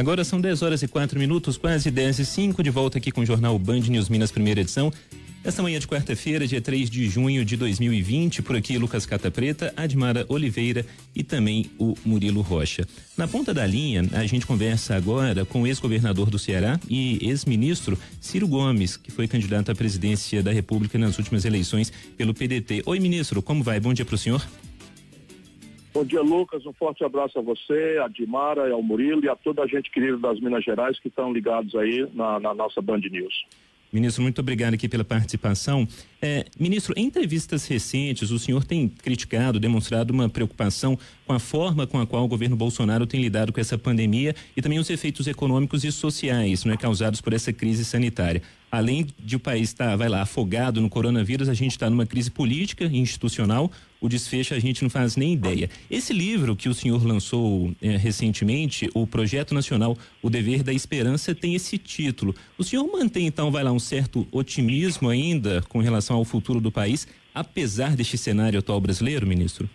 Agora são 10 horas e 4 minutos, quase 10 e 5, de volta aqui com o Jornal Band News Minas, primeira edição. Esta manhã de quarta-feira, dia 3 de junho de 2020, por aqui Lucas Cata Preta, Admara Oliveira e também o Murilo Rocha. Na ponta da linha, a gente conversa agora com o ex-governador do Ceará e ex-ministro Ciro Gomes, que foi candidato à presidência da República nas últimas eleições pelo PDT. Oi, ministro, como vai? Bom dia para o senhor. Bom dia, Lucas. Um forte abraço a você, a Dimara, ao Murilo e a toda a gente querida das Minas Gerais que estão ligados aí na, na nossa Band News. Ministro, muito obrigado aqui pela participação. É, ministro, em entrevistas recentes, o senhor tem criticado, demonstrado uma preocupação com a forma com a qual o governo Bolsonaro tem lidado com essa pandemia e também os efeitos econômicos e sociais né, causados por essa crise sanitária além de o país estar, tá, vai lá, afogado no coronavírus, a gente está numa crise política e institucional. O desfecho a gente não faz nem ideia. Esse livro que o senhor lançou eh, recentemente, o Projeto Nacional O Dever da Esperança, tem esse título. O senhor mantém, então, vai lá, um certo otimismo ainda com relação ao futuro do país, apesar deste cenário atual brasileiro, ministro?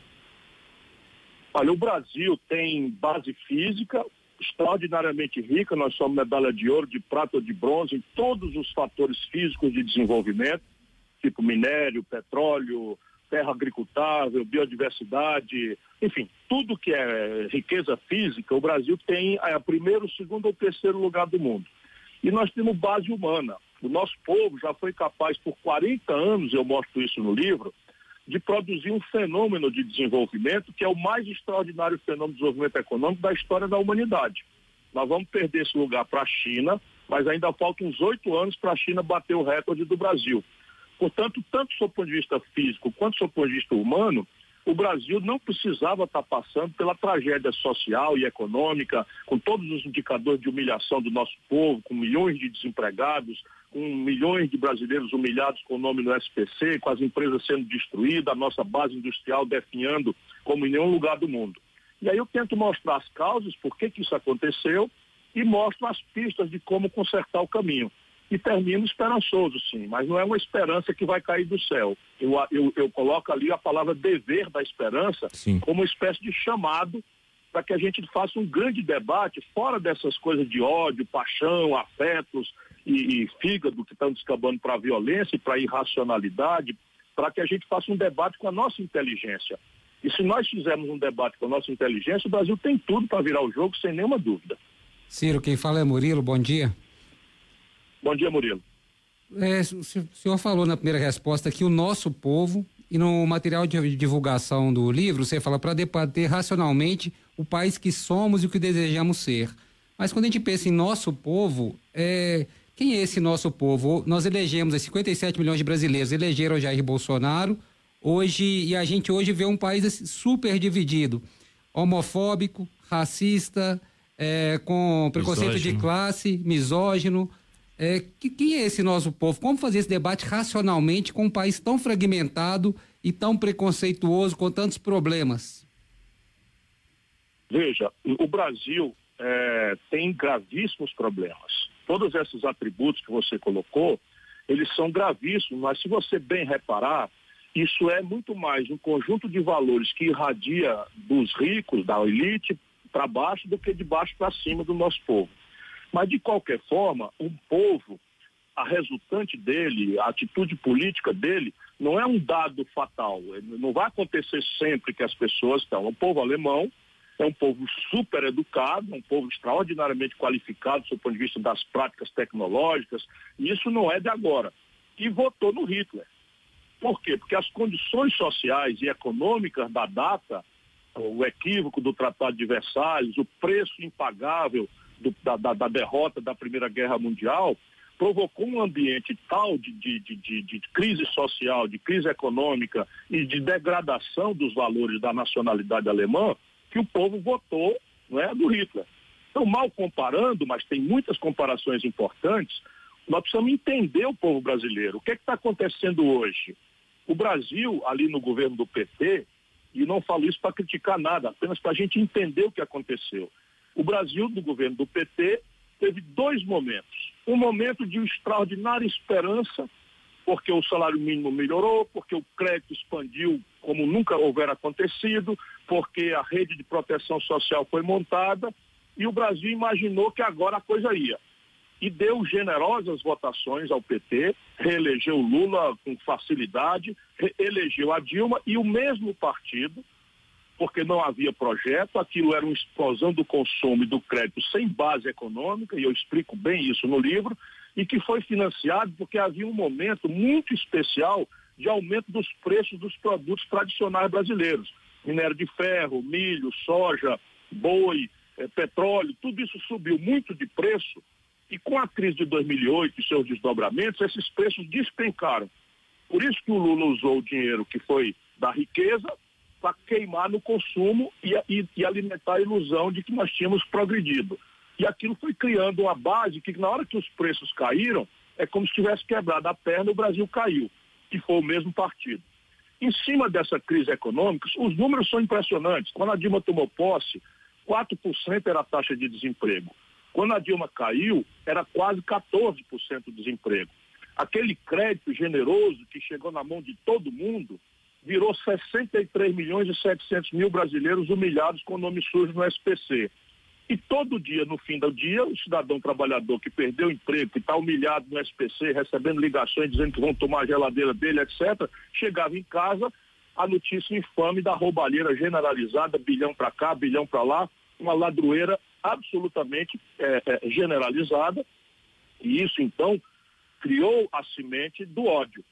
Olha, o Brasil tem base física, extraordinariamente rica, nós somos medalha de ouro, de prata de bronze em todos os fatores físicos de desenvolvimento, tipo minério, petróleo, terra agricultável, biodiversidade, enfim, tudo que é riqueza física, o Brasil tem a primeiro, segundo ou terceiro lugar do mundo. E nós temos base humana. O nosso povo já foi capaz por 40 anos, eu mostro isso no livro, de produzir um fenômeno de desenvolvimento que é o mais extraordinário fenômeno de desenvolvimento econômico da história da humanidade. Nós vamos perder esse lugar para a China, mas ainda faltam uns oito anos para a China bater o recorde do Brasil. Portanto, tanto do ponto de vista físico quanto do ponto de vista humano, o Brasil não precisava estar passando pela tragédia social e econômica, com todos os indicadores de humilhação do nosso povo, com milhões de desempregados, com milhões de brasileiros humilhados com o nome no SPC, com as empresas sendo destruídas, a nossa base industrial definhando como em nenhum lugar do mundo. E aí eu tento mostrar as causas, por que, que isso aconteceu, e mostro as pistas de como consertar o caminho e termino esperançoso, sim, mas não é uma esperança que vai cair do céu. Eu, eu, eu coloco ali a palavra dever da esperança sim. como uma espécie de chamado para que a gente faça um grande debate fora dessas coisas de ódio, paixão, afetos e, e fígado que estão descambando para a violência e para a irracionalidade, para que a gente faça um debate com a nossa inteligência. E se nós fizermos um debate com a nossa inteligência, o Brasil tem tudo para virar o jogo, sem nenhuma dúvida. Ciro, quem fala é Murilo, bom dia. Bom dia, Murilo. É, o senhor falou na primeira resposta que o nosso povo, e no material de divulgação do livro, você fala para debater racionalmente o país que somos e o que desejamos ser. Mas quando a gente pensa em nosso povo, é, quem é esse nosso povo? Nós elegemos 57 milhões de brasileiros, elegeram Jair Bolsonaro, hoje, e a gente hoje vê um país assim, super dividido, homofóbico, racista, é, com preconceito misógino. de classe, misógino. É, que, quem é esse nosso povo? Como fazer esse debate racionalmente com um país tão fragmentado e tão preconceituoso, com tantos problemas? Veja, o Brasil é, tem gravíssimos problemas. Todos esses atributos que você colocou, eles são gravíssimos, mas se você bem reparar, isso é muito mais um conjunto de valores que irradia dos ricos, da elite, para baixo do que de baixo para cima do nosso povo. Mas, de qualquer forma, um povo, a resultante dele, a atitude política dele, não é um dado fatal. Não vai acontecer sempre que as pessoas estão. É um povo alemão, é um povo super educado, um povo extraordinariamente qualificado do ponto de vista das práticas tecnológicas, e isso não é de agora. E votou no Hitler. Por quê? Porque as condições sociais e econômicas da data, o equívoco do Tratado de Versalhes, o preço impagável do, da, da, da, derrota da Primeira Guerra Mundial, provocou um ambiente tal de, de, de, de, crise social, de crise econômica e de degradação dos valores da nacionalidade alemã, que o povo votou não é, do Hitler. Então, mal comparando, mas tem muitas comparações importantes, nós precisamos entender o povo brasileiro. O que é está acontecendo hoje? O Brasil, ali no governo do PT, e não falo isso para criticar nada, apenas para a gente entender o que aconteceu. O Brasil, do governo do PT, teve dois momentos. Um momento de extraordinária esperança, porque o salário mínimo melhorou, porque o crédito expandiu como nunca houvera acontecido, porque a rede de proteção social foi montada, e o Brasil imaginou que agora a coisa ia. E deu generosas votações ao PT, reelegeu Lula com facilidade, elegeu a Dilma e o mesmo partido, porque não havia projeto, aquilo era uma explosão do consumo e do crédito sem base econômica, e eu explico bem isso no livro, e que foi financiado porque havia um momento muito especial de aumento dos preços dos produtos tradicionais brasileiros. Minério de ferro, milho, soja, boi, eh, petróleo, tudo isso subiu muito de preço e com a crise de 2008 e seus desdobramentos, esses preços despencaram. Por isso que o Lula usou o dinheiro que foi da riqueza para queimar no consumo e, e, e alimentar a ilusão de que nós tínhamos progredido. E aquilo foi criando uma base que na hora que os preços caíram, é como se tivesse quebrado a perna e o Brasil caiu, que foi o mesmo partido. Em cima dessa crise econômica, os números são impressionantes. Quando a Dilma tomou posse, 4% era a taxa de desemprego. Quando a Dilma caiu, era quase 14% de desemprego. Aquele crédito generoso que chegou na mão de todo mundo virou 63 milhões e 700 mil brasileiros humilhados com nome sujo no SPC. E todo dia, no fim do dia, o cidadão trabalhador que perdeu o emprego, que está humilhado no SPC, recebendo ligações dizendo que vão tomar a geladeira dele, etc., chegava em casa, a notícia infame da roubalheira generalizada, bilhão para cá, bilhão para lá, uma ladroeira absolutamente é, é, generalizada. E isso, então, criou a semente do ódio.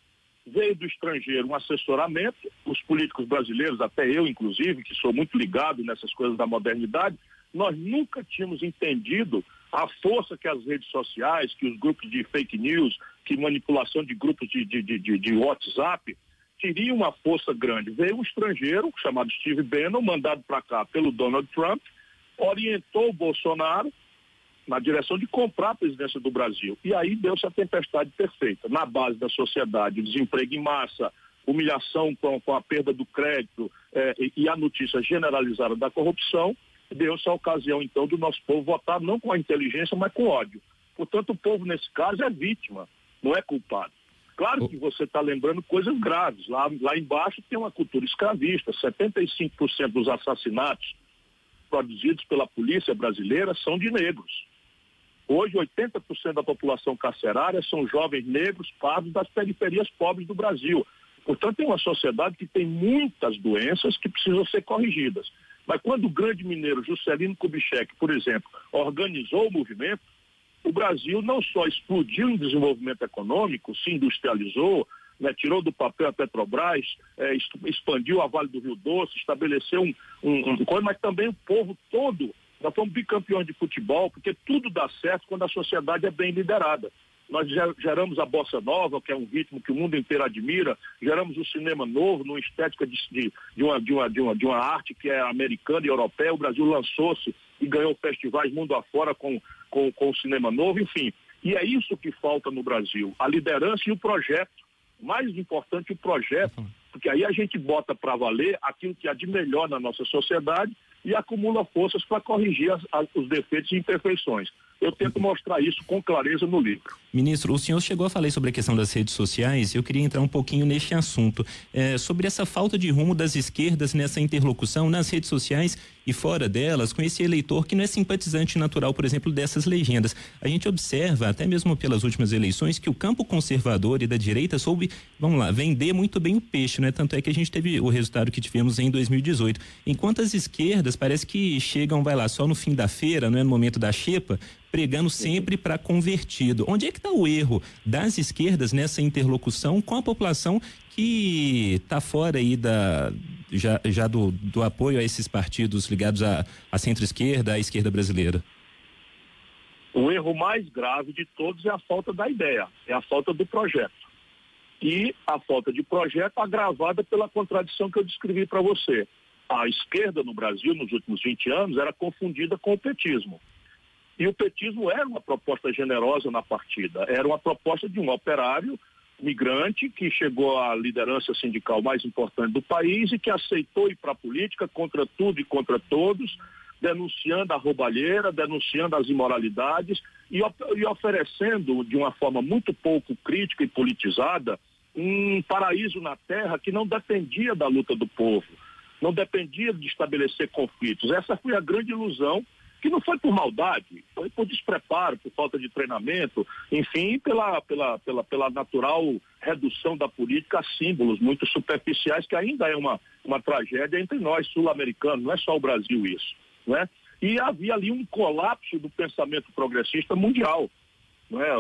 Veio do estrangeiro um assessoramento, os políticos brasileiros, até eu, inclusive, que sou muito ligado nessas coisas da modernidade, nós nunca tínhamos entendido a força que as redes sociais, que os grupos de fake news, que manipulação de grupos de, de, de, de WhatsApp, teriam uma força grande. Veio um estrangeiro, chamado Steve Bannon, mandado para cá pelo Donald Trump, orientou o Bolsonaro na direção de comprar a presidência do Brasil. E aí deu-se a tempestade perfeita. Na base da sociedade, desemprego em massa, humilhação com, com a perda do crédito eh, e, a notícia generalizada da corrupção, deu-se a ocasião, então, do nosso povo votar não com a inteligência, mas com ódio. Portanto, o povo, nesse caso, é vítima, não é culpado. Claro que você está lembrando coisas graves. Lá, lá embaixo tem uma cultura escravista. 75% dos assassinatos produzidos pela polícia brasileira são de negros. Hoje, 80% da população carcerária são jovens negros, pardos das periferias pobres do Brasil. Portanto, é uma sociedade que tem muitas doenças que precisam ser corrigidas. Mas quando o grande mineiro Juscelino Kubitschek, por exemplo, organizou o movimento, o Brasil não só explodiu em desenvolvimento econômico, se industrializou, né, tirou do papel a Petrobras, é, expandiu a Vale do Rio Doce, estabeleceu um, um, um mas também o povo todo. Nós fomos bicampeões de futebol, porque tudo dá certo quando a sociedade é bem liderada. Nós geramos a bossa nova, que é um ritmo que o mundo inteiro admira, geramos o cinema novo, numa estética de, de, de, uma, de, uma, de, uma, de uma arte que é americana e europeia. O Brasil lançou-se e ganhou festivais mundo afora com, com, com o cinema novo, enfim. E é isso que falta no Brasil, a liderança e o projeto. Mais importante, o projeto, porque aí a gente bota para valer aquilo que há de melhor na nossa sociedade e acumula forças para corrigir as, as, os defeitos e imperfeições. Eu tento mostrar isso com clareza no livro. Ministro, o senhor chegou a falar sobre a questão das redes sociais eu queria entrar um pouquinho neste assunto. É, sobre essa falta de rumo das esquerdas nessa interlocução nas redes sociais e fora delas, com esse eleitor que não é simpatizante natural, por exemplo, dessas legendas. A gente observa, até mesmo pelas últimas eleições, que o campo conservador e da direita soube, vamos lá, vender muito bem o peixe, né? Tanto é que a gente teve o resultado que tivemos em 2018. Enquanto as esquerdas parece que chegam, vai lá, só no fim da feira, não é no momento da xepa, pregando sempre para convertido. Onde é que está o erro das esquerdas nessa interlocução com a população que está fora aí da já, já do, do apoio a esses partidos ligados à, à centro-esquerda, à esquerda brasileira? O erro mais grave de todos é a falta da ideia, é a falta do projeto. E a falta de projeto agravada pela contradição que eu descrevi para você. A esquerda no Brasil, nos últimos 20 anos, era confundida com o petismo. E o petismo era uma proposta generosa na partida, era uma proposta de um operário migrante que chegou à liderança sindical mais importante do país e que aceitou ir para a política contra tudo e contra todos, denunciando a roubalheira, denunciando as imoralidades e, e oferecendo de uma forma muito pouco crítica e politizada um paraíso na terra que não dependia da luta do povo, não dependia de estabelecer conflitos. Essa foi a grande ilusão que não foi por maldade, foi por despreparo, por falta de treinamento, enfim, pela, pela, pela, pela natural redução da política a símbolos muito superficiais, que ainda é uma, uma tragédia entre nós sul-americanos, não é só o Brasil isso. Né? E havia ali um colapso do pensamento progressista mundial. Não é?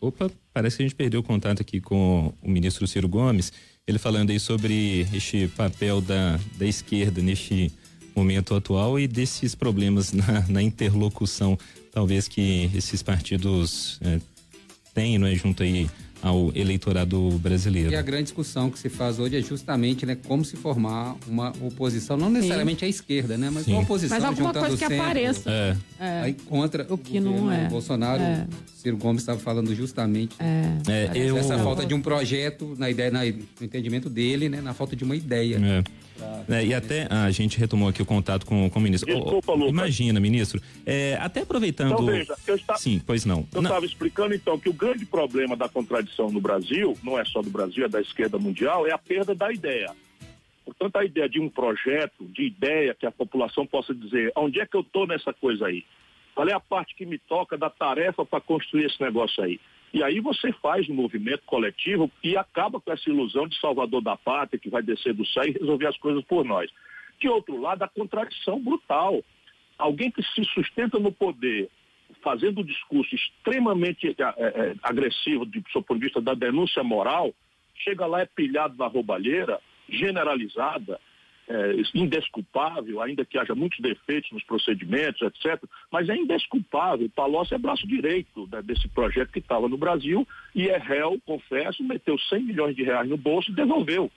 Opa, parece que a gente perdeu o contato aqui com o ministro Ciro Gomes, ele falando aí sobre este papel da, da esquerda neste momento atual e desses problemas na, na interlocução, talvez que esses partidos é, têm, não é, junto aí ao eleitorado brasileiro. E a grande discussão que se faz hoje é justamente né, como se formar uma oposição, não necessariamente Sim. à esquerda, né, mas Sim. uma oposição mas alguma coisa que centro, apareça. É. É. Aí contra o que não é. Bolsonaro, é. Ciro Gomes estava falando justamente é. É, eu... essa falta de um projeto na ideia, na, no entendimento dele, né, na falta de uma ideia. É. É, e até a gente retomou aqui o contato com, com o ministro. Desculpa, oh, Imagina, ministro. É, até aproveitando. Então, veja, eu está... Sim, pois não. Eu estava explicando então que o grande problema da contradição no Brasil, não é só do Brasil, é da esquerda mundial, é a perda da ideia. Portanto, a ideia de um projeto, de ideia que a população possa dizer onde é que eu estou nessa coisa aí? Qual é a parte que me toca da tarefa para construir esse negócio aí? E aí você faz um movimento coletivo e acaba com essa ilusão de salvador da pátria que vai descer do céu e resolver as coisas por nós. De outro lado, a contradição brutal. Alguém que se sustenta no poder, fazendo um discurso extremamente é, é, agressivo do ponto de vista da denúncia moral, chega lá é pilhado na roubalheira, generalizada, é, indesculpável, ainda que haja muitos defeitos nos procedimentos, etc. Mas é indesculpável. Palocci é braço direito né, desse projeto que estava no Brasil e é réu, confesso, meteu 100 milhões de reais no bolso e devolveu.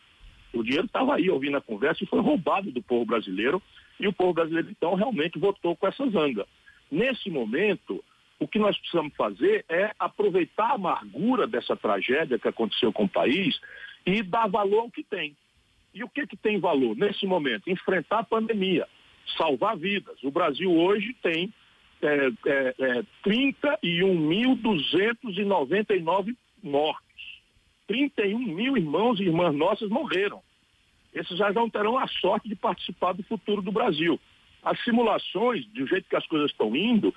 O dinheiro estava aí ouvindo a conversa e foi roubado do povo brasileiro e o povo brasileiro então realmente votou com essa zanga. Nesse momento, o que nós precisamos fazer é aproveitar a amargura dessa tragédia que aconteceu com o país e dar valor ao que tem. E o que, que tem valor nesse momento? Enfrentar a pandemia, salvar vidas. O Brasil hoje tem é, é, é, 31.299 mortos. 31 mil irmãos e irmãs nossas morreram. Esses já não terão a sorte de participar do futuro do Brasil. As simulações, do jeito que as coisas estão indo,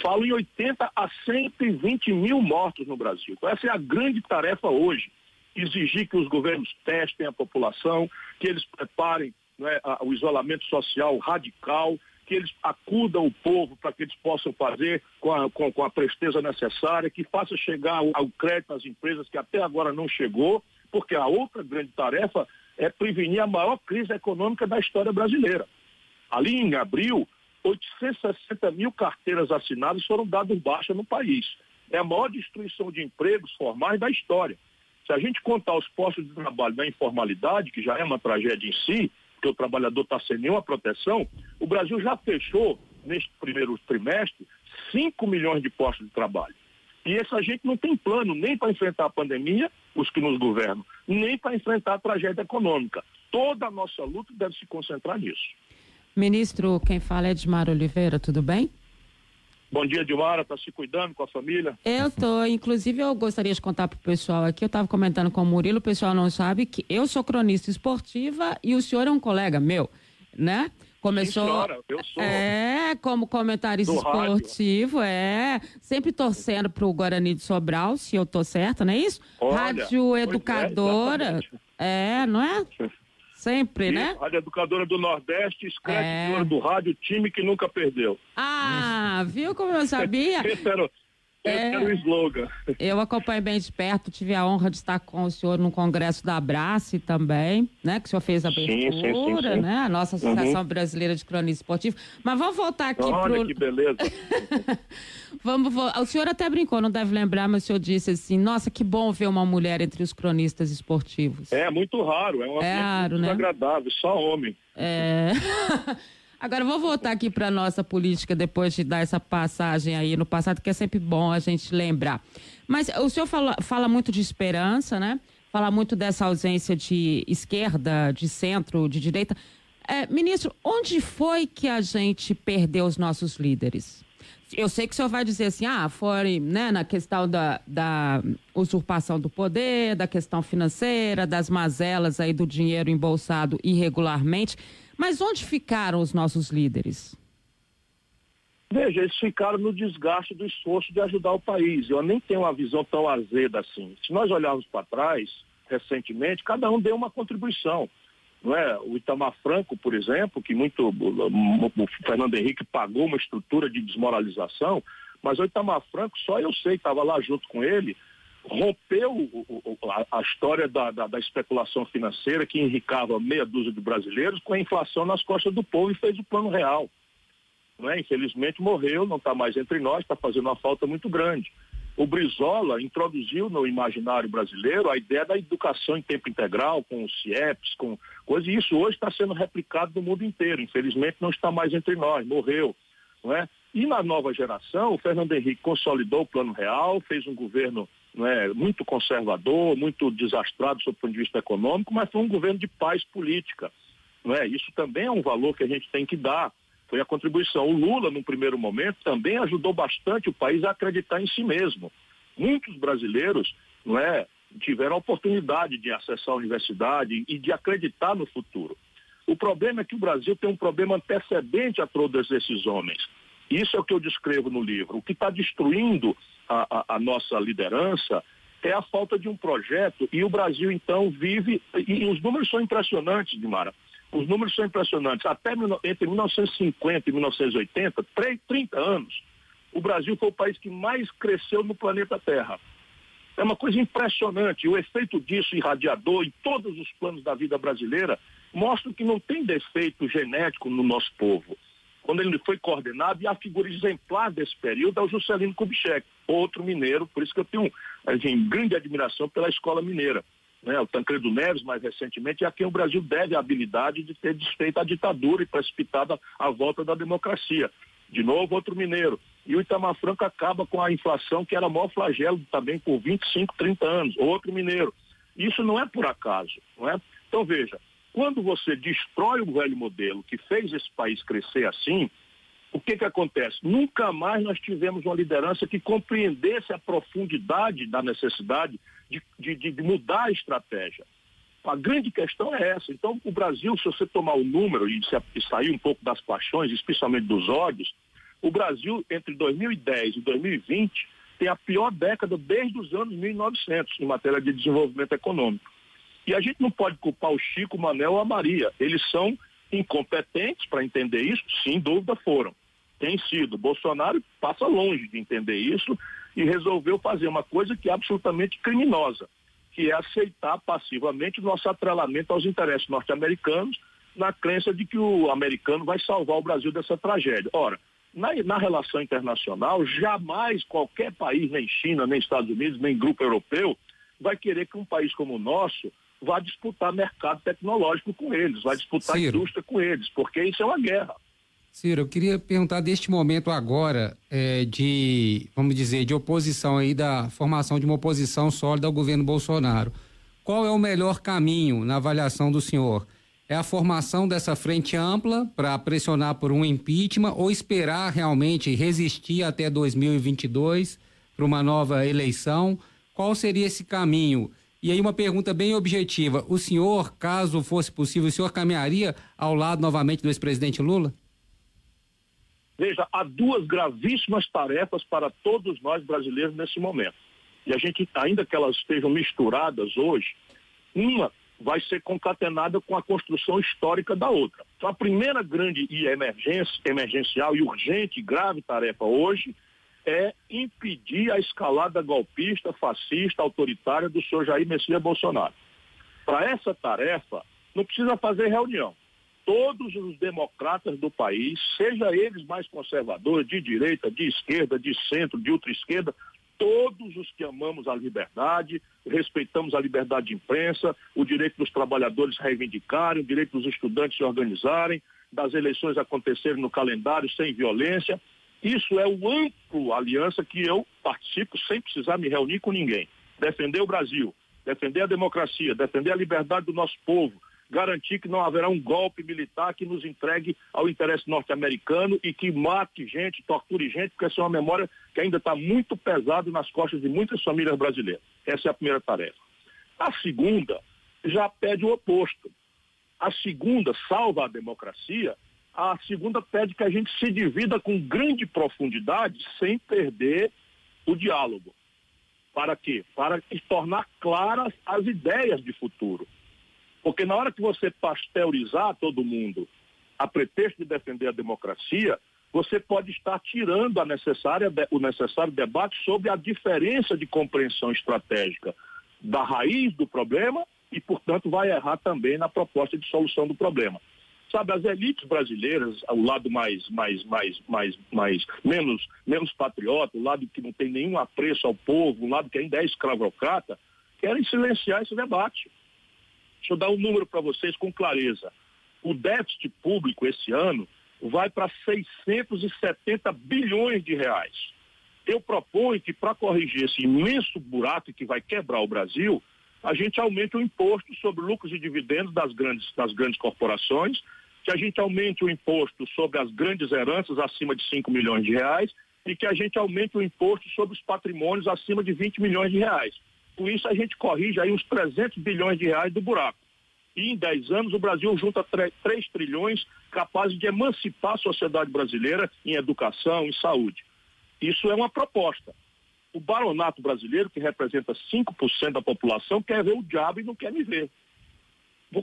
falam em 80 a 120 mil mortos no Brasil. Então, essa é a grande tarefa hoje exigir que os governos testem a população, que eles preparem né, o isolamento social radical, que eles acudam o povo para que eles possam fazer com a, com, com a presteza necessária, que faça chegar ao, ao crédito às empresas que até agora não chegou, porque a outra grande tarefa é prevenir a maior crise econômica da história brasileira. Ali em abril, 860 mil carteiras assinadas foram dadas baixa no país. É a maior destruição de empregos formais da história. Se a gente contar os postos de trabalho da informalidade, que já é uma tragédia em si, porque o trabalhador está sem nenhuma proteção, o Brasil já fechou, neste primeiro trimestre, 5 milhões de postos de trabalho. E essa gente não tem plano nem para enfrentar a pandemia, os que nos governam, nem para enfrentar a tragédia econômica. Toda a nossa luta deve se concentrar nisso. Ministro, quem fala é Edmar Oliveira, tudo bem? Bom dia, Dilmara. Está se cuidando com a família? Eu tô. Inclusive, eu gostaria de contar para o pessoal aqui. Eu estava comentando com o Murilo. O pessoal não sabe que eu sou cronista esportiva e o senhor é um colega meu, né? Começou. Sim, senhora, eu sou. É, como comentarista esportivo, rádio. é. Sempre torcendo para o Guarani de Sobral, se eu tô certa, não é isso? Olha, rádio é, educadora. É, é, não é? Sempre, né? Rádio Educadora do Nordeste, escreve é. do rádio, time que nunca perdeu. Ah, viu como eu sabia? Esse era, é, era o slogan. Eu acompanhei bem de perto, tive a honra de estar com o senhor no congresso da Abrace também, né? Que o senhor fez a abertura, sim, sim, sim, né? A nossa Associação uhum. Brasileira de Cronismo Esportivo. Mas vamos voltar aqui Olha pro... que beleza. vamos, o senhor até brincou, não deve lembrar, mas o senhor disse assim, nossa, que bom ver uma mulher entre os cronistas esportivos. É, muito raro, é um é raro, muito né? agradável, só homem. É... Agora vou voltar aqui para nossa política depois de dar essa passagem aí no passado, que é sempre bom a gente lembrar. Mas o senhor fala, fala muito de esperança, né? Fala muito dessa ausência de esquerda, de centro, de direita. É, ministro, onde foi que a gente perdeu os nossos líderes? Eu sei que o senhor vai dizer assim, ah, foi né, na questão da, da usurpação do poder, da questão financeira, das mazelas aí do dinheiro embolsado irregularmente. Mas onde ficaram os nossos líderes? Veja, eles ficaram no desgaste do esforço de ajudar o país. Eu nem tenho uma visão tão azeda assim. Se nós olharmos para trás, recentemente, cada um deu uma contribuição. Não é? O Itamar Franco, por exemplo, que muito o Fernando Henrique pagou uma estrutura de desmoralização, mas o Itamar Franco, só eu sei, estava lá junto com ele, rompeu a, história da, da, da, especulação financeira que enricava meia dúzia de brasileiros com a inflação nas costas do povo e fez o plano real. Não é? Infelizmente morreu, não está mais entre nós, está fazendo uma falta muito grande. O Brizola introduziu no imaginário brasileiro a ideia da educação em tempo integral, com os CIEPs, com coisas, e isso hoje está sendo replicado no mundo inteiro. Infelizmente não está mais entre nós, morreu. Não é? E na nova geração, o Fernando Henrique consolidou o plano real, fez um governo não é, muito conservador, muito desastrado do ponto de vista econômico, mas foi um governo de paz política. Não é? Isso também é um valor que a gente tem que dar foi a contribuição. O Lula, num primeiro momento, também ajudou bastante o país a acreditar em si mesmo. Muitos brasileiros não é, tiveram a oportunidade de acessar a universidade e de acreditar no futuro. O problema é que o Brasil tem um problema antecedente a todos esses homens. Isso é o que eu descrevo no livro. O que está destruindo a, a, nossa liderança é a falta de um projeto. E o Brasil, então, vive. E os números são impressionantes, Dimara. Os números são impressionantes. Até entre 1950 e 1980, 30 anos, o Brasil foi o país que mais cresceu no planeta Terra. É uma coisa impressionante. O efeito disso irradiador em todos os planos da vida brasileira mostra que não tem defeito genético no nosso povo. Quando ele foi coordenado, e a figura exemplar desse período é o Juscelino Kubitschek, outro mineiro, por isso que eu tenho grande admiração pela escola mineira né, o Tancredo Neves, mais recentemente, é a quem o Brasil deve a habilidade de ter desfeito a ditadura e precipitado a volta da democracia. De novo, outro mineiro. E o Itamar Franco acaba com a inflação, que era o maior flagelo também por 25, 30 anos. Outro mineiro. Isso não é por acaso. Não é? Então, veja, quando você destrói o velho modelo que fez esse país crescer assim, o que, que acontece? Nunca mais nós tivemos uma liderança que compreendesse a profundidade da necessidade de, de, de mudar a estratégia. A grande questão é essa. Então, o Brasil, se você tomar o número e, e sair um pouco das paixões, especialmente dos ódios, o Brasil, entre 2010 e 2020, tem a pior década desde os anos 1900 em matéria de desenvolvimento econômico. E a gente não pode culpar o Chico, o Manel ou a Maria. Eles são incompetentes para entender isso? Sem dúvida foram. Tem sido. Bolsonaro passa longe de entender isso e resolveu fazer uma coisa que é absolutamente criminosa, que é aceitar passivamente o nosso atrelamento aos interesses norte-americanos na crença de que o americano vai salvar o Brasil dessa tragédia. Ora, na, na, relação internacional, jamais qualquer país, nem China, nem Estados Unidos, nem grupo europeu, vai querer que um país como o nosso vá disputar mercado tecnológico com eles, vai disputar Ciro. indústria com eles, porque isso é uma guerra. Ciro, eu queria perguntar deste momento agora é, de, vamos dizer, de oposição aí, da formação de uma oposição sólida ao governo Bolsonaro. Qual é o melhor caminho na avaliação do senhor? É a formação dessa frente ampla para pressionar por um impeachment ou esperar realmente resistir até 2022 para uma nova eleição? Qual seria esse caminho? E aí uma pergunta bem objetiva: o senhor, caso fosse possível, o senhor caminharia ao lado novamente do ex-presidente Lula? Veja, há duas gravíssimas tarefas para todos nós brasileiros nesse momento. E a gente, ainda que elas estejam misturadas hoje, uma vai ser concatenada com a construção histórica da outra. Então, a primeira grande e emergência, emergencial e urgente, grave tarefa hoje é impedir a escalada golpista, fascista, autoritária do senhor Jair Messias Bolsonaro. Para essa tarefa, não precisa fazer reunião todos os democratas do país, seja eles mais conservadores, de direita, de esquerda, de centro, de ultra-esquerda, todos os que amamos a liberdade, respeitamos a liberdade de imprensa, o direito dos trabalhadores reivindicarem, o direito dos estudantes se organizarem, das eleições acontecerem no calendário sem violência. Isso é o amplo aliança que eu participo sem precisar me reunir com ninguém. Defender o Brasil, defender a democracia, defender a liberdade do nosso povo, garantir que não haverá um golpe militar que nos entregue ao interesse norte-americano e que mate gente, torture gente, porque essa é uma memória que ainda está muito pesada nas costas de muitas famílias brasileiras. Essa é a primeira tarefa. A segunda já pede o oposto. A segunda salva a democracia, a segunda pede que a gente se divida com grande profundidade sem perder o diálogo. Para quê? Para tornar claras as ideias de futuro. Porque na hora que você pasteurizar todo mundo a pretexto de defender a democracia, você pode estar tirando a necessária, o necessário debate sobre a diferença de compreensão estratégica da raiz do problema e, portanto, vai errar também na proposta de solução do problema. Sabe, as elites brasileiras, o lado mais, mais, mais, mais, mais, menos, menos patriota, o lado que não tem nenhum apreço ao povo, o lado que ainda é escravocrata, querem silenciar esse debate. Deixa eu dar um número para vocês com clareza. O déficit público esse ano vai para 670 bilhões de reais. Eu proponho que para corrigir esse imenso buraco que vai quebrar o Brasil, a gente aumente o imposto sobre lucros e dividendos das grandes, das grandes corporações, que a gente aumente o imposto sobre as grandes heranças acima de 5 milhões de reais e que a gente aumente o imposto sobre os patrimônios acima de 20 milhões de reais. Com isso, a gente corrige aí uns 300 bilhões de reais do buraco. E em 10 anos, o Brasil junta 3 trilhões capazes de emancipar a sociedade brasileira em educação, em saúde. Isso é uma proposta. O baronato brasileiro, que representa 5% da população, quer ver o diabo e não quer me ver.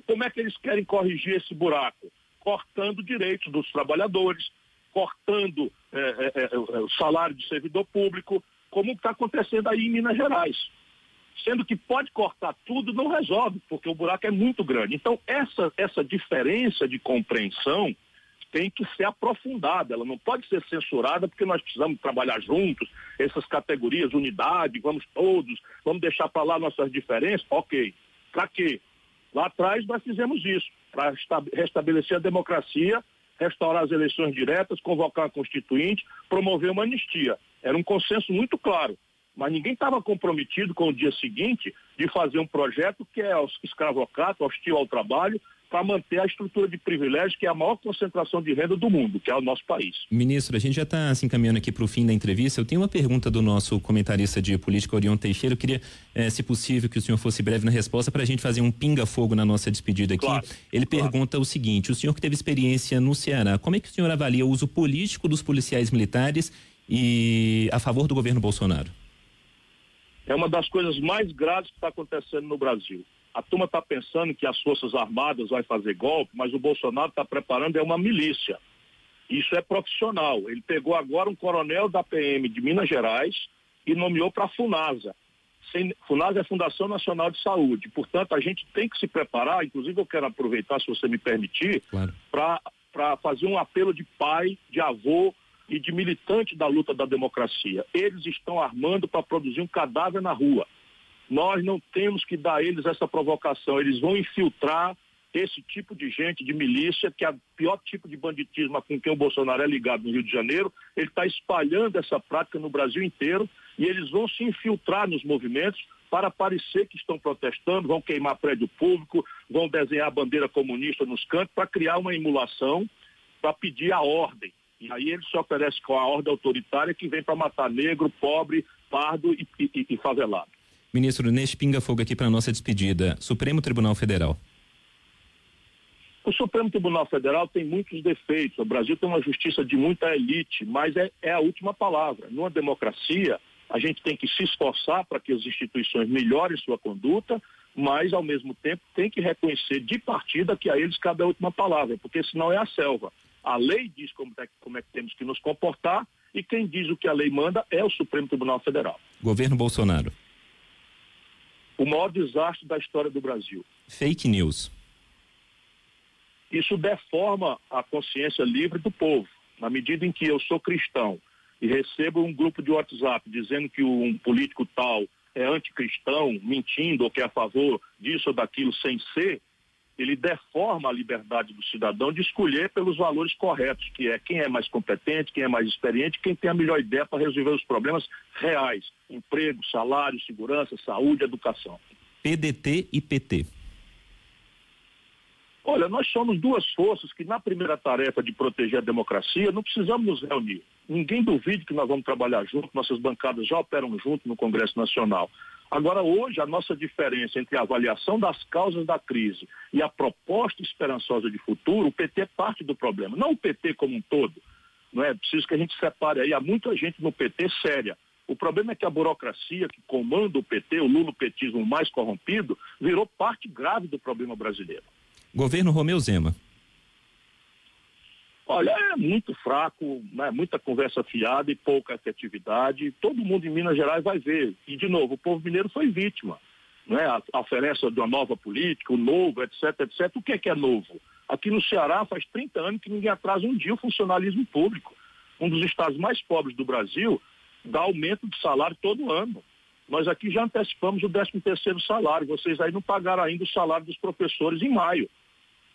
Como é que eles querem corrigir esse buraco? Cortando direitos dos trabalhadores, cortando é, é, é, o salário de servidor público, como está acontecendo aí em Minas Gerais. Sendo que pode cortar tudo, não resolve, porque o buraco é muito grande. Então, essa, essa diferença de compreensão tem que ser aprofundada, ela não pode ser censurada porque nós precisamos trabalhar juntos, essas categorias, unidade, vamos todos, vamos deixar para lá nossas diferenças, ok. Para quê? Lá atrás nós fizemos isso, para restabelecer a democracia, restaurar as eleições diretas, convocar a constituinte, promover uma anistia. Era um consenso muito claro. Mas ninguém estava comprometido com o dia seguinte de fazer um projeto que é escravocrata, hostil ao trabalho, para manter a estrutura de privilégios que é a maior concentração de renda do mundo, que é o nosso país. Ministro, a gente já está se encaminhando aqui para o fim da entrevista. Eu tenho uma pergunta do nosso comentarista de política, Orion Teixeira. Eu queria, eh, se possível, que o senhor fosse breve na resposta para a gente fazer um pinga-fogo na nossa despedida aqui. Claro, Ele claro. pergunta o seguinte: o senhor que teve experiência no Ceará, como é que o senhor avalia o uso político dos policiais militares e a favor do governo Bolsonaro? É uma das coisas mais graves que está acontecendo no Brasil. A turma está pensando que as Forças Armadas vai fazer golpe, mas o Bolsonaro está preparando é uma milícia. Isso é profissional. Ele pegou agora um coronel da PM de Minas Gerais e nomeou para a FUNASA. FUNASA é Fundação Nacional de Saúde. Portanto, a gente tem que se preparar, inclusive eu quero aproveitar, se você me permitir, claro. para fazer um apelo de pai, de avô e de militante da luta da democracia. Eles estão armando para produzir um cadáver na rua. Nós não temos que dar a eles essa provocação. Eles vão infiltrar esse tipo de gente, de milícia, que é o pior tipo de banditismo com quem o Bolsonaro é ligado no Rio de Janeiro. Ele está espalhando essa prática no Brasil inteiro e eles vão se infiltrar nos movimentos para parecer que estão protestando, vão queimar prédio público, vão desenhar bandeira comunista nos cantos para criar uma emulação para pedir a ordem. E aí ele se oferece com a ordem autoritária que vem para matar negro, pobre, pardo e, e, e favelado. Ministro, neste pinga-fogo aqui para a nossa despedida, Supremo Tribunal Federal. O Supremo Tribunal Federal tem muitos defeitos. O Brasil tem uma justiça de muita elite, mas é, é a última palavra. Numa democracia, a gente tem que se esforçar para que as instituições melhorem sua conduta, mas, ao mesmo tempo, tem que reconhecer de partida que a eles cabe a última palavra, porque senão é a selva. A lei diz como é, como é que temos que nos comportar e quem diz o que a lei manda é o Supremo Tribunal Federal. Governo Bolsonaro o maior desastre da história do Brasil. Fake news. Isso deforma a consciência livre do povo. Na medida em que eu sou cristão e recebo um grupo de WhatsApp dizendo que um político tal é anticristão, mentindo ou que é a favor disso ou daquilo sem ser, ele deforma a liberdade do cidadão de escolher pelos valores corretos, que é quem é mais competente, quem é mais experiente, quem tem a melhor ideia para resolver os problemas reais: emprego, salário, segurança, saúde, educação. PDT e PT. Olha, nós somos duas forças que, na primeira tarefa de proteger a democracia, não precisamos nos reunir. Ninguém duvide que nós vamos trabalhar junto, nossas bancadas já operam junto no Congresso Nacional. Agora, hoje, a nossa diferença entre a avaliação das causas da crise e a proposta esperançosa de futuro, o PT é parte do problema, não o PT como um todo. Não é preciso que a gente separe aí. Há muita gente no PT séria. O problema é que a burocracia que comanda o PT, o lulopetismo mais corrompido, virou parte grave do problema brasileiro. Governo Romeu Zema. Olha, é muito fraco, né? muita conversa fiada e pouca efetividade. Todo mundo em Minas Gerais vai ver. E, de novo, o povo mineiro foi vítima. Né? A, a oferência de uma nova política, o novo, etc, etc. O que é que é novo? Aqui no Ceará faz 30 anos que ninguém atrasa um dia o funcionalismo público. Um dos estados mais pobres do Brasil dá aumento de salário todo ano. Nós aqui já antecipamos o 13 terceiro salário. Vocês aí não pagaram ainda o salário dos professores em maio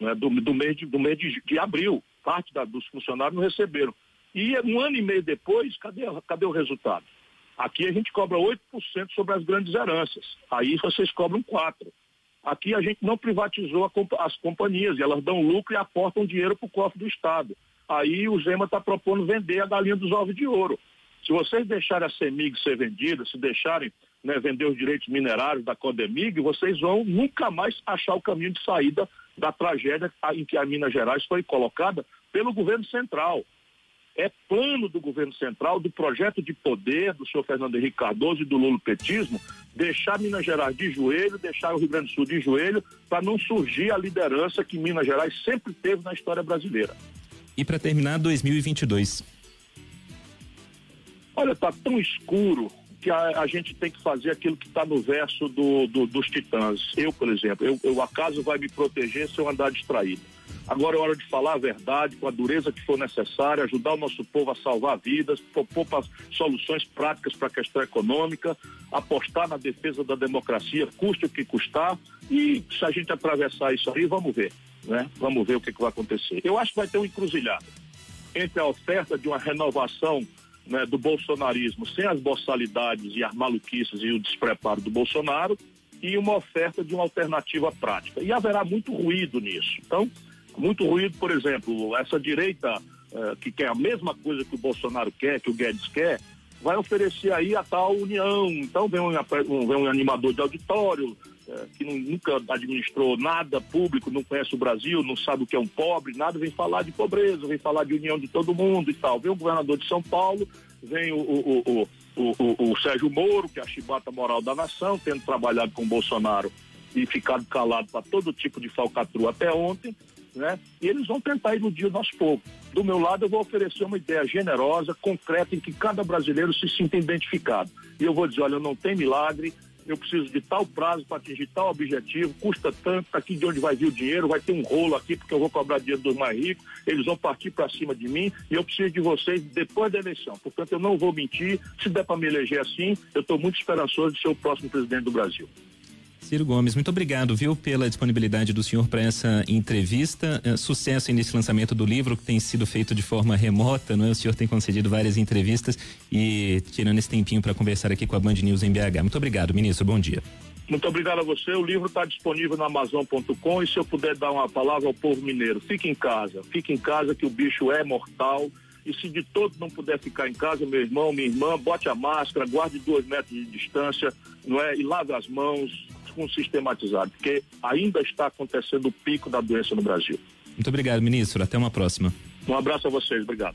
né, do, do, mês, de, do mês de, de abril. Parte da, dos funcionários não receberam. E um ano e meio depois, cadê, cadê o resultado? Aqui a gente cobra 8% sobre as grandes heranças. Aí vocês cobram 4%. Aqui a gente não privatizou a, as companhias, elas dão lucro e aportam dinheiro para o cofre do Estado. Aí o Zema está propondo vender a galinha dos ovos de ouro. Se vocês deixarem a CEMIG ser vendida, se deixarem né, vender os direitos minerários da Codemig, vocês vão nunca mais achar o caminho de saída da tragédia em que a Minas Gerais foi colocada pelo governo central. É plano do governo central, do projeto de poder do senhor Fernando Henrique Cardoso e do lulopetismo, deixar Minas Gerais de joelho, deixar o Rio Grande do Sul de joelho, para não surgir a liderança que Minas Gerais sempre teve na história brasileira. E para terminar, 2022. Olha, está tão escuro que a, a, gente tem que fazer aquilo que está no verso do, do, dos titãs. Eu, por exemplo, eu, eu acaso vai me proteger se eu andar distraído. Agora é hora de falar a verdade, com a dureza que for necessária, ajudar o nosso povo a salvar vidas, propor soluções práticas para a questão econômica, apostar na defesa da democracia, custe o que custar, e se a gente atravessar isso aí, vamos ver, né? Vamos ver o que, que vai acontecer. Eu acho que vai ter um encruzilhado entre a oferta de uma renovação né, do bolsonarismo sem as boçalidades e as maluquices e o despreparo do Bolsonaro e uma oferta de uma alternativa prática. E haverá muito ruído nisso. Então, muito ruído, por exemplo, essa direita eh, que quer a mesma coisa que o Bolsonaro quer, que o Guedes quer, vai oferecer aí a tal união. Então vem um, vem um animador de auditório, que nunca administrou nada público, não conhece o Brasil, não sabe o que é um pobre, nada, vem falar de pobreza, vem falar de união de todo mundo e tal. Vem o governador de São Paulo, vem o, o, o, o, o Sérgio Moro, que é a chibata moral da nação, tendo trabalhado com o Bolsonaro e ficado calado para todo tipo de falcatrua até ontem, né? E eles vão tentar iludir o nosso povo. Do meu lado, eu vou oferecer uma ideia generosa, concreta, em que cada brasileiro se sinta identificado. E eu vou dizer, olha, não tem milagre, eu preciso de tal prazo para atingir tal objetivo, custa tanto, aqui de onde vai vir o dinheiro, vai ter um rolo aqui porque eu vou cobrar dinheiro dos mais ricos, eles vão partir para cima de mim e eu preciso de vocês depois da eleição. Portanto, eu não vou mentir, se der para me eleger assim, eu estou muito esperançoso de ser o próximo presidente do Brasil. Ciro Gomes, muito obrigado, viu, pela disponibilidade do senhor para essa entrevista. É, sucesso nesse lançamento do livro que tem sido feito de forma remota, não é? O senhor tem concedido várias entrevistas e tirando esse tempinho para conversar aqui com a Band News em BH. Muito obrigado, ministro. Bom dia. Muito obrigado a você. O livro está disponível na Amazon.com e se eu puder dar uma palavra ao povo mineiro, fique em casa, fique em casa que o bicho é mortal. E se de todo não puder ficar em casa, meu irmão, minha irmã, bote a máscara, guarde dois metros de distância, não é? E lave as mãos, com sistematizado, porque ainda está acontecendo o pico da doença no Brasil. Muito obrigado, ministro. Até uma próxima. Um abraço a vocês. Obrigado.